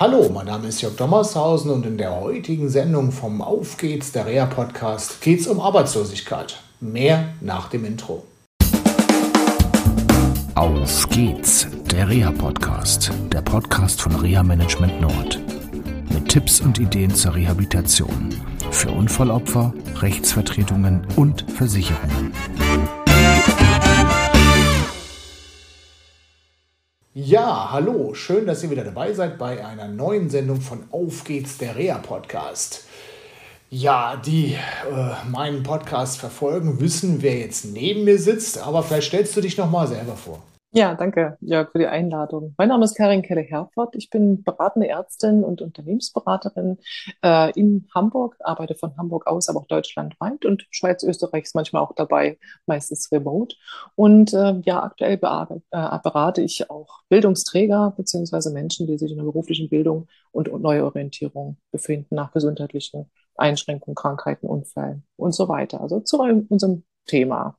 Hallo, mein Name ist Jörg Dommershausen und in der heutigen Sendung vom Auf geht's, der Reha Podcast, geht's um Arbeitslosigkeit. Mehr nach dem Intro. Auf geht's, der Reha Podcast, der Podcast von Reha Management Nord. Mit Tipps und Ideen zur Rehabilitation für Unfallopfer, Rechtsvertretungen und Versicherungen. Ja, hallo, schön, dass ihr wieder dabei seid bei einer neuen Sendung von Auf geht's, der Rea Podcast. Ja, die äh, meinen Podcast verfolgen, wissen, wer jetzt neben mir sitzt, aber vielleicht stellst du dich nochmal selber vor. Ja, danke, Jörg, für die Einladung. Mein Name ist Karin Kelle-Herford. Ich bin beratende Ärztin und Unternehmensberaterin äh, in Hamburg, arbeite von Hamburg aus, aber auch deutschlandweit und Schweiz, Österreich ist manchmal auch dabei, meistens remote. Und äh, ja, aktuell äh, berate ich auch Bildungsträger beziehungsweise Menschen, die sich in der beruflichen Bildung und Neuorientierung befinden nach gesundheitlichen Einschränkungen, Krankheiten, Unfällen und so weiter. Also zu unserem Thema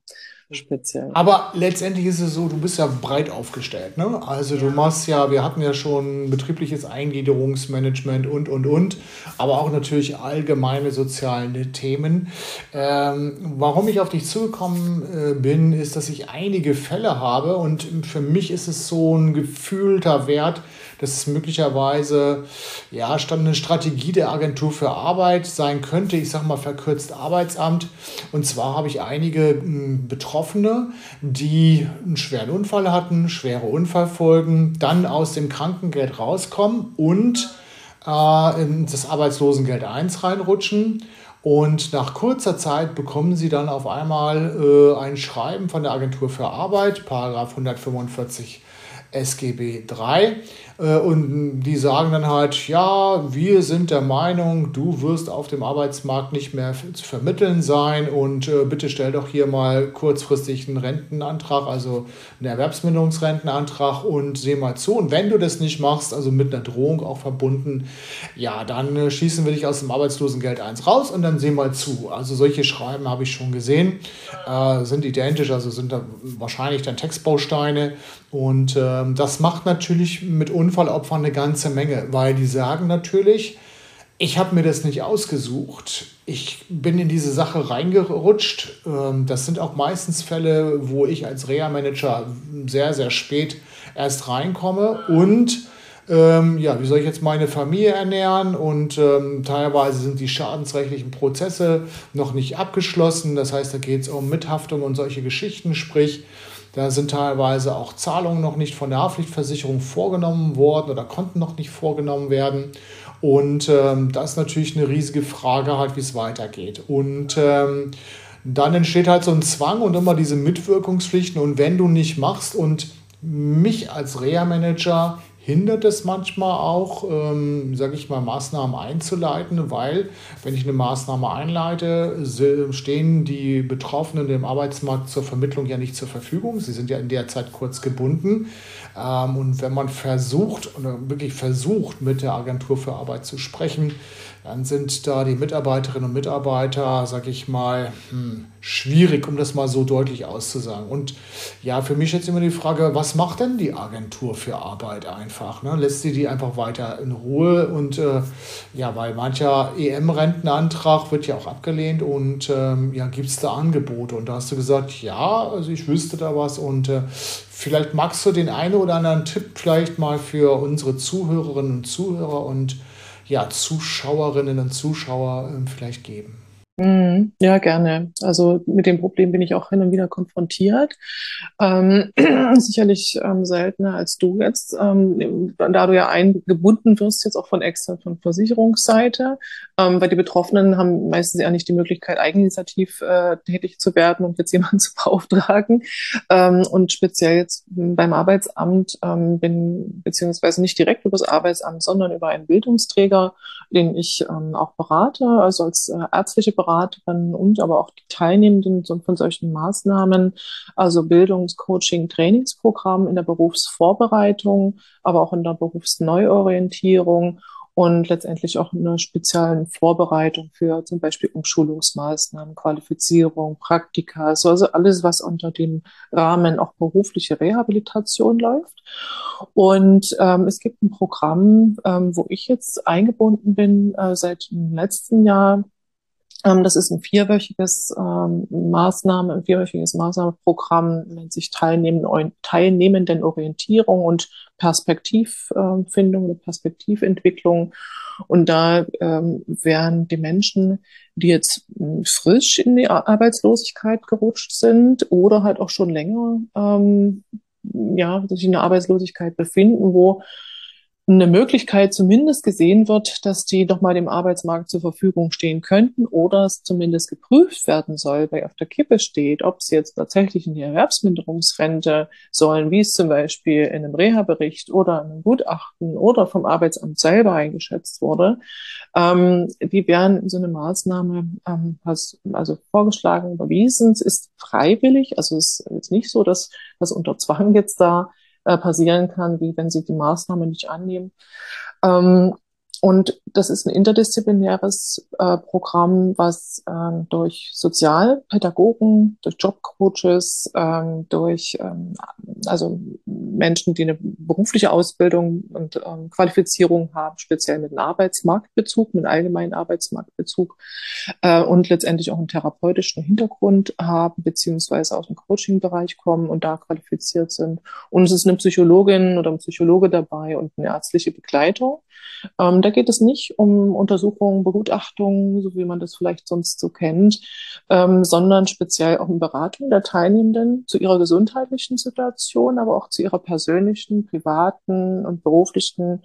speziell. Aber letztendlich ist es so, du bist ja breit aufgestellt. Ne? Also du machst ja, wir hatten ja schon betriebliches Eingliederungsmanagement und, und, und, aber auch natürlich allgemeine soziale Themen. Ähm, warum ich auf dich zugekommen äh, bin, ist, dass ich einige Fälle habe und für mich ist es so ein gefühlter Wert, dass es möglicherweise ja, eine Strategie der Agentur für Arbeit sein könnte, ich sage mal verkürzt Arbeitsamt. Und zwar habe ich einige Betroffene, die einen schweren Unfall hatten, schwere Unfallfolgen, dann aus dem Krankengeld rauskommen und äh, in das Arbeitslosengeld 1 reinrutschen. Und nach kurzer Zeit bekommen sie dann auf einmal äh, ein Schreiben von der Agentur für Arbeit, Paragraph 145 SGB 3. Äh, und die sagen dann halt, ja, wir sind der Meinung, du wirst auf dem Arbeitsmarkt nicht mehr zu vermitteln sein und äh, bitte stell doch hier mal kurzfristig einen Rentenantrag, also einen Erwerbsminderungsrentenantrag und seh mal zu. Und wenn du das nicht machst, also mit einer Drohung auch verbunden, ja, dann äh, schießen wir dich aus dem Arbeitslosengeld 1 raus und dann seh mal zu. Also solche Schreiben habe ich schon gesehen, äh, sind identisch, also sind da wahrscheinlich dann Textbausteine und ähm, das macht natürlich mit Unfallopfern eine ganze Menge, weil die sagen natürlich, ich habe mir das nicht ausgesucht. Ich bin in diese Sache reingerutscht. Ähm, das sind auch meistens Fälle, wo ich als Reha-Manager sehr, sehr spät erst reinkomme und ähm, ja, wie soll ich jetzt meine Familie ernähren? Und ähm, teilweise sind die schadensrechtlichen Prozesse noch nicht abgeschlossen. Das heißt, da geht es um Mithaftung und solche Geschichten. Sprich, da sind teilweise auch Zahlungen noch nicht von der Haftpflichtversicherung vorgenommen worden oder konnten noch nicht vorgenommen werden. Und ähm, das ist natürlich eine riesige Frage, halt, wie es weitergeht. Und ähm, dann entsteht halt so ein Zwang und immer diese Mitwirkungspflichten. Und wenn du nicht machst und mich als Reha-Manager hindert es manchmal auch, ähm, sage ich mal, Maßnahmen einzuleiten, weil wenn ich eine Maßnahme einleite, stehen die Betroffenen im Arbeitsmarkt zur Vermittlung ja nicht zur Verfügung. Sie sind ja in der Zeit kurz gebunden. Ähm, und wenn man versucht, oder wirklich versucht, mit der Agentur für Arbeit zu sprechen, dann sind da die Mitarbeiterinnen und Mitarbeiter, sag ich mal, hm, schwierig, um das mal so deutlich auszusagen. Und ja, für mich jetzt immer die Frage, was macht denn die Agentur für Arbeit einfach? Ne? Lässt sie die einfach weiter in Ruhe? Und äh, ja, weil mancher EM-Rentenantrag wird ja auch abgelehnt und ähm, ja, gibt es da Angebote? Und da hast du gesagt, ja, also ich wüsste da was und äh, vielleicht magst du den einen oder anderen Tipp vielleicht mal für unsere Zuhörerinnen und Zuhörer und ja, Zuschauerinnen und Zuschauer ähm, vielleicht geben? Mhm. Ja, gerne. Also mit dem Problem bin ich auch hin und wieder konfrontiert. Ähm, sicherlich ähm, seltener als du jetzt, ähm, da du ja eingebunden wirst, jetzt auch von extra von Versicherungsseite, ähm, weil die Betroffenen haben meistens ja nicht die Möglichkeit, eigeninitiativ äh, tätig zu werden und jetzt jemanden zu beauftragen. Ähm, und speziell jetzt beim Arbeitsamt ähm, bin, beziehungsweise nicht direkt über das Arbeitsamt, sondern über einen Bildungsträger, den ich auch berate, also als äh, ärztliche Beraterin und aber auch die Teilnehmenden von solchen Maßnahmen, also Bildungs-, Trainingsprogramm in der Berufsvorbereitung, aber auch in der Berufsneuorientierung und letztendlich auch eine spezielle Vorbereitung für zum Beispiel Umschulungsmaßnahmen, Qualifizierung, Praktika, also alles, was unter dem Rahmen auch berufliche Rehabilitation läuft. Und ähm, es gibt ein Programm, ähm, wo ich jetzt eingebunden bin äh, seit dem letzten Jahr, das ist ein vierwöchiges ähm, Maßnahme, ein vierwöchiges Maßnahmenprogramm, nennt sich Teilnehmenden, Teilnehmenden Orientierung und Perspektivfindung und Perspektiventwicklung. Und da ähm, werden die Menschen, die jetzt hm, frisch in die Arbeitslosigkeit gerutscht sind oder halt auch schon länger ähm, ja, sich in der Arbeitslosigkeit befinden, wo eine Möglichkeit zumindest gesehen wird, dass die doch mal dem Arbeitsmarkt zur Verfügung stehen könnten oder es zumindest geprüft werden soll, weil auf der Kippe steht, ob sie jetzt tatsächlich in die Erwerbsminderungsrente sollen, wie es zum Beispiel in einem Reha-Bericht oder in einem Gutachten oder vom Arbeitsamt selber eingeschätzt wurde. Ähm, die werden in so eine Maßnahme ähm, also vorgeschlagen, überwiesen. Es ist freiwillig, also es ist nicht so, dass das unter Zwang jetzt da äh, passieren kann, wie wenn sie die Maßnahme nicht annehmen. Ähm, und das ist ein interdisziplinäres äh, Programm, was ähm, durch Sozialpädagogen, durch Jobcoaches, ähm, durch ähm, also Menschen, die eine berufliche Ausbildung und ähm, Qualifizierung haben, speziell mit einem Arbeitsmarktbezug, mit einem allgemeinen Arbeitsmarktbezug äh, und letztendlich auch einen therapeutischen Hintergrund haben, beziehungsweise aus dem Coaching-Bereich kommen und da qualifiziert sind. Und es ist eine Psychologin oder ein Psychologe dabei und eine ärztliche Begleitung. Ähm, da geht es nicht um Untersuchungen, Begutachtungen, so wie man das vielleicht sonst so kennt, ähm, sondern speziell auch um Beratung der Teilnehmenden zu ihrer gesundheitlichen Situation, aber auch zu ihrer persönlichen, privaten und beruflichen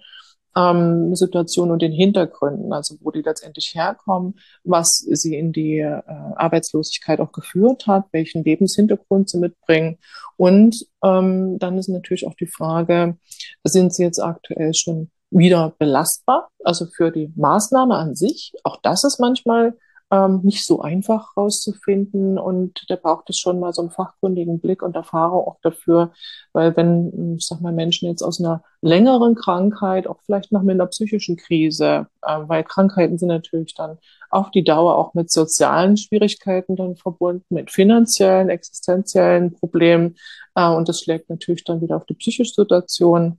ähm, Situation und den Hintergründen, also wo die letztendlich herkommen, was sie in die äh, Arbeitslosigkeit auch geführt hat, welchen Lebenshintergrund sie mitbringen. Und ähm, dann ist natürlich auch die Frage, sind sie jetzt aktuell schon wieder belastbar, also für die Maßnahme an sich. Auch das ist manchmal ähm, nicht so einfach rauszufinden und da braucht es schon mal so einen fachkundigen Blick und Erfahrung auch dafür, weil wenn, ich sag mal, Menschen jetzt aus einer längeren Krankheit, auch vielleicht noch mit einer psychischen Krise, äh, weil Krankheiten sind natürlich dann auf die Dauer auch mit sozialen Schwierigkeiten dann verbunden, mit finanziellen, existenziellen Problemen äh, und das schlägt natürlich dann wieder auf die psychische Situation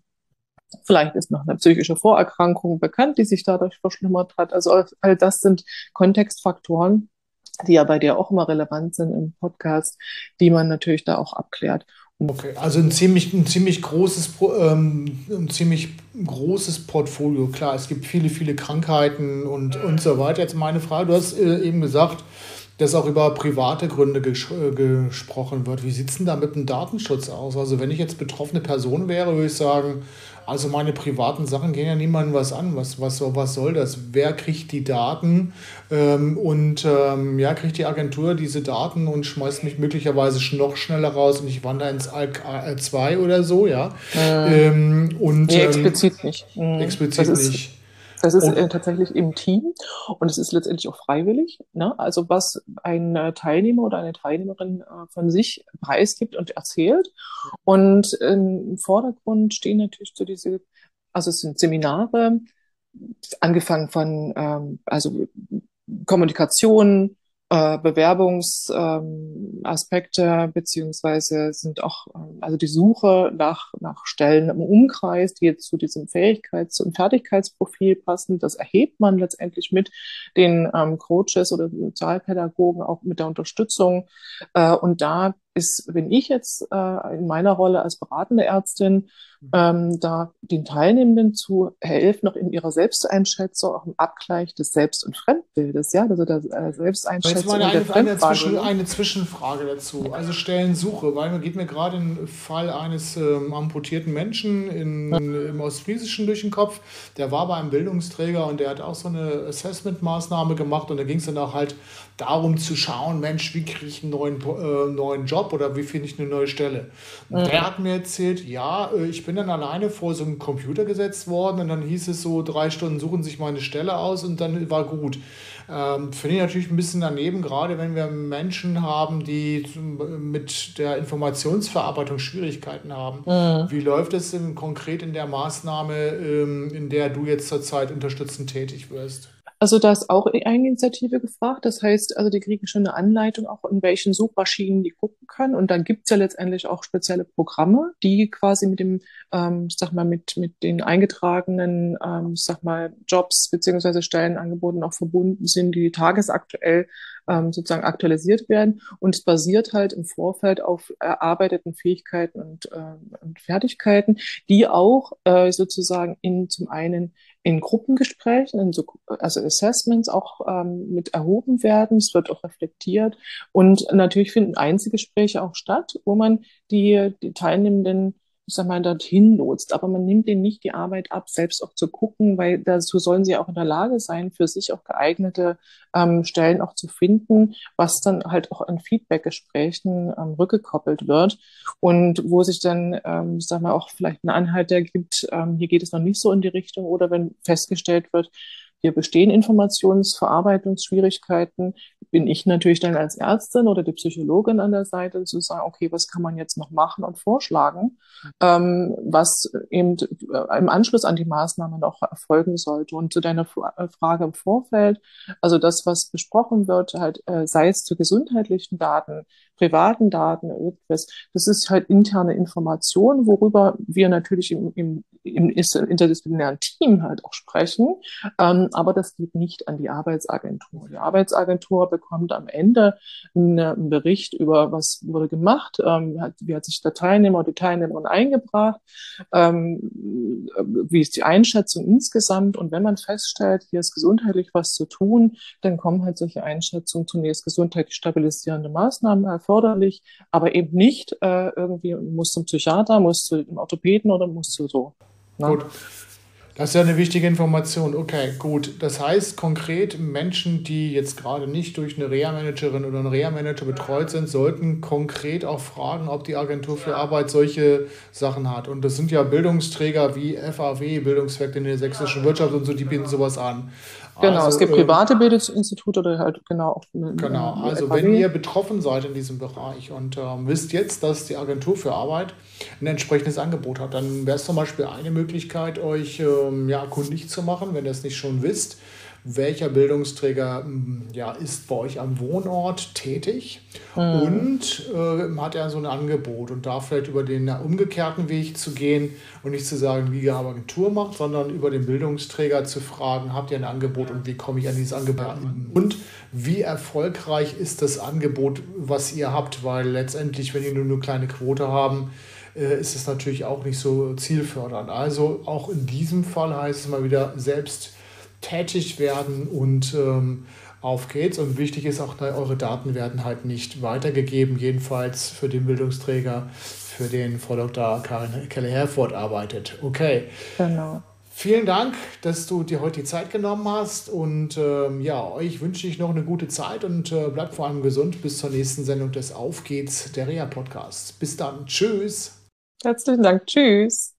Vielleicht ist noch eine psychische Vorerkrankung bekannt, die sich dadurch verschlimmert hat. Also all das sind Kontextfaktoren, die ja bei dir auch immer relevant sind im Podcast, die man natürlich da auch abklärt. Okay, also ein ziemlich, ein ziemlich großes, ähm, ein ziemlich großes Portfolio. Klar, es gibt viele, viele Krankheiten und, und so weiter. Jetzt meine Frage, du hast äh, eben gesagt, dass auch über private Gründe ges äh, gesprochen wird. Wie sieht es denn da mit dem Datenschutz aus? Also wenn ich jetzt betroffene Person wäre, würde ich sagen, also meine privaten Sachen gehen ja niemandem was an. Was, was, was soll das? Wer kriegt die Daten? Ähm, und ähm, ja, kriegt die Agentur diese Daten und schmeißt mich möglicherweise noch schneller raus und ich wandere ins ALK 2 oder so, ja. Äh, ähm, und, nee, ähm, explizit nicht. Mhm. Explizit nicht. Das ist äh, tatsächlich im Team und es ist letztendlich auch freiwillig. Ne? Also was ein äh, Teilnehmer oder eine Teilnehmerin äh, von sich preisgibt und erzählt. Und im Vordergrund stehen natürlich so diese, also es sind Seminare, angefangen von ähm, also Kommunikation, äh, Bewerbungsaspekte ähm, beziehungsweise sind auch ähm, also die Suche nach nach Stellen im Umkreis, die jetzt zu diesem Fähigkeits- und Fertigkeitsprofil passen. Das erhebt man letztendlich mit den ähm, Coaches oder Sozialpädagogen auch mit der Unterstützung. Äh, und da ist, wenn ich jetzt äh, in meiner Rolle als beratende Ärztin mhm. ähm, da den Teilnehmenden zu helfen, noch in ihrer Selbsteinschätzung, auch im Abgleich des Selbst- und Fremdbildes, ja, also der äh, Selbsteinschätzung. Jetzt mal eine, eine, Zwischen, eine, Zwischenfrage dazu. Also Stellensuche, weil man geht mir gerade im Fall eines ähm, amputierten Menschen in, im Ostfriesischen durch den Kopf. Der war bei einem Bildungsträger und der hat auch so eine Assessment-Maßnahme gemacht und da ging es dann auch halt darum zu schauen, Mensch, wie kriege ich einen neuen, äh, neuen Job? Job oder wie finde ich eine neue Stelle? Und der hat mir erzählt, ja, äh, ich bin dann alleine vor so einen Computer gesetzt worden und dann hieß es so, drei Stunden suchen sich meine Stelle aus und dann war gut. Ähm, Finde ich natürlich ein bisschen daneben, gerade wenn wir Menschen haben, die mit der Informationsverarbeitung Schwierigkeiten haben. Mhm. Wie läuft es denn konkret in der Maßnahme, ähm, in der du jetzt zurzeit unterstützend tätig wirst? Also da ist auch Eigeninitiative gefragt. Das heißt, also die kriegen schon eine Anleitung, auch in welchen Suchmaschinen die gucken können. Und dann gibt's ja letztendlich auch spezielle Programme, die quasi mit dem, ähm, sag mal, mit, mit den eingetragenen, ähm, sag mal, Jobs beziehungsweise Stellenangeboten auch verbunden sind, die tagesaktuell ähm, sozusagen aktualisiert werden. Und es basiert halt im Vorfeld auf erarbeiteten Fähigkeiten und, äh, und Fertigkeiten, die auch äh, sozusagen in zum einen in Gruppengesprächen, in so, also Assessments auch ähm, mit erhoben werden. Es wird auch reflektiert. Und natürlich finden Einzelgespräche auch statt, wo man die, die Teilnehmenden ich sag mal, dorthin lotst. Aber man nimmt denen nicht die Arbeit ab, selbst auch zu gucken, weil dazu sollen sie auch in der Lage sein, für sich auch geeignete ähm, Stellen auch zu finden, was dann halt auch in Feedbackgesprächen ähm, rückgekoppelt wird und wo sich dann, ähm, sag mal, auch vielleicht ein Anhalt ergibt, ähm, hier geht es noch nicht so in die Richtung oder wenn festgestellt wird, hier bestehen Informationsverarbeitungsschwierigkeiten. Bin ich natürlich dann als Ärztin oder die Psychologin an der Seite zu sagen, okay, was kann man jetzt noch machen und vorschlagen, ähm, was eben äh, im Anschluss an die Maßnahme noch erfolgen sollte. Und zu deiner äh, Frage im Vorfeld, also das, was besprochen wird, halt, äh, sei es zu gesundheitlichen Daten, privaten Daten, irgendwas, das ist halt interne Information, worüber wir natürlich im, im, im interdisziplinären Team halt auch sprechen. Ähm, aber das geht nicht an die Arbeitsagentur. Die Arbeitsagentur bekommt am Ende einen, Bericht über, was wurde gemacht, ähm, wie hat sich der Teilnehmer oder die Teilnehmerin eingebracht, ähm, wie ist die Einschätzung insgesamt. Und wenn man feststellt, hier ist gesundheitlich was zu tun, dann kommen halt solche Einschätzungen zunächst gesundheitlich stabilisierende Maßnahmen erforderlich, aber eben nicht äh, irgendwie muss zum Psychiater, muss zu dem Orthopäden oder muss zu so. Ne? Gut. Das ist ja eine wichtige Information. Okay, gut. Das heißt konkret, Menschen, die jetzt gerade nicht durch eine Reha-Managerin oder einen Reha-Manager betreut sind, sollten konkret auch fragen, ob die Agentur für Arbeit solche Sachen hat. Und das sind ja Bildungsträger wie FAW, Bildungswerk in der sächsischen Wirtschaft und so, die bieten sowas an. Genau, also, es gibt ähm, private Bildungsinstitute oder halt genau auch Genau, also FAW. wenn ihr betroffen seid in diesem Bereich und ähm, wisst jetzt, dass die Agentur für Arbeit ein entsprechendes Angebot hat, dann wäre es zum Beispiel eine Möglichkeit, euch ähm, ja, kundig zu machen, wenn ihr es nicht schon wisst welcher Bildungsträger hm, ja, ist bei euch am Wohnort tätig? Mhm. und äh, hat er so ein Angebot? Und da vielleicht über den umgekehrten Weg zu gehen und nicht zu sagen, wie ihr Agentur macht, sondern über den Bildungsträger zu fragen, habt ihr ein Angebot und wie komme ich an dieses Angebot? Und wie erfolgreich ist das Angebot, was ihr habt, weil letztendlich, wenn ihr nur eine kleine Quote haben, äh, ist es natürlich auch nicht so zielfördernd. Also auch in diesem Fall heißt es mal wieder selbst tätig werden und ähm, auf geht's. Und wichtig ist auch, eure Daten werden halt nicht weitergegeben, jedenfalls für den Bildungsträger, für den Frau Dr. Karin Keller-Herford arbeitet. Okay. Genau. Vielen Dank, dass du dir heute die Zeit genommen hast. Und ähm, ja, euch wünsche ich noch eine gute Zeit und äh, bleibt vor allem gesund bis zur nächsten Sendung des Auf geht's, der Rea Podcasts. Bis dann. Tschüss. Herzlichen Dank. Tschüss.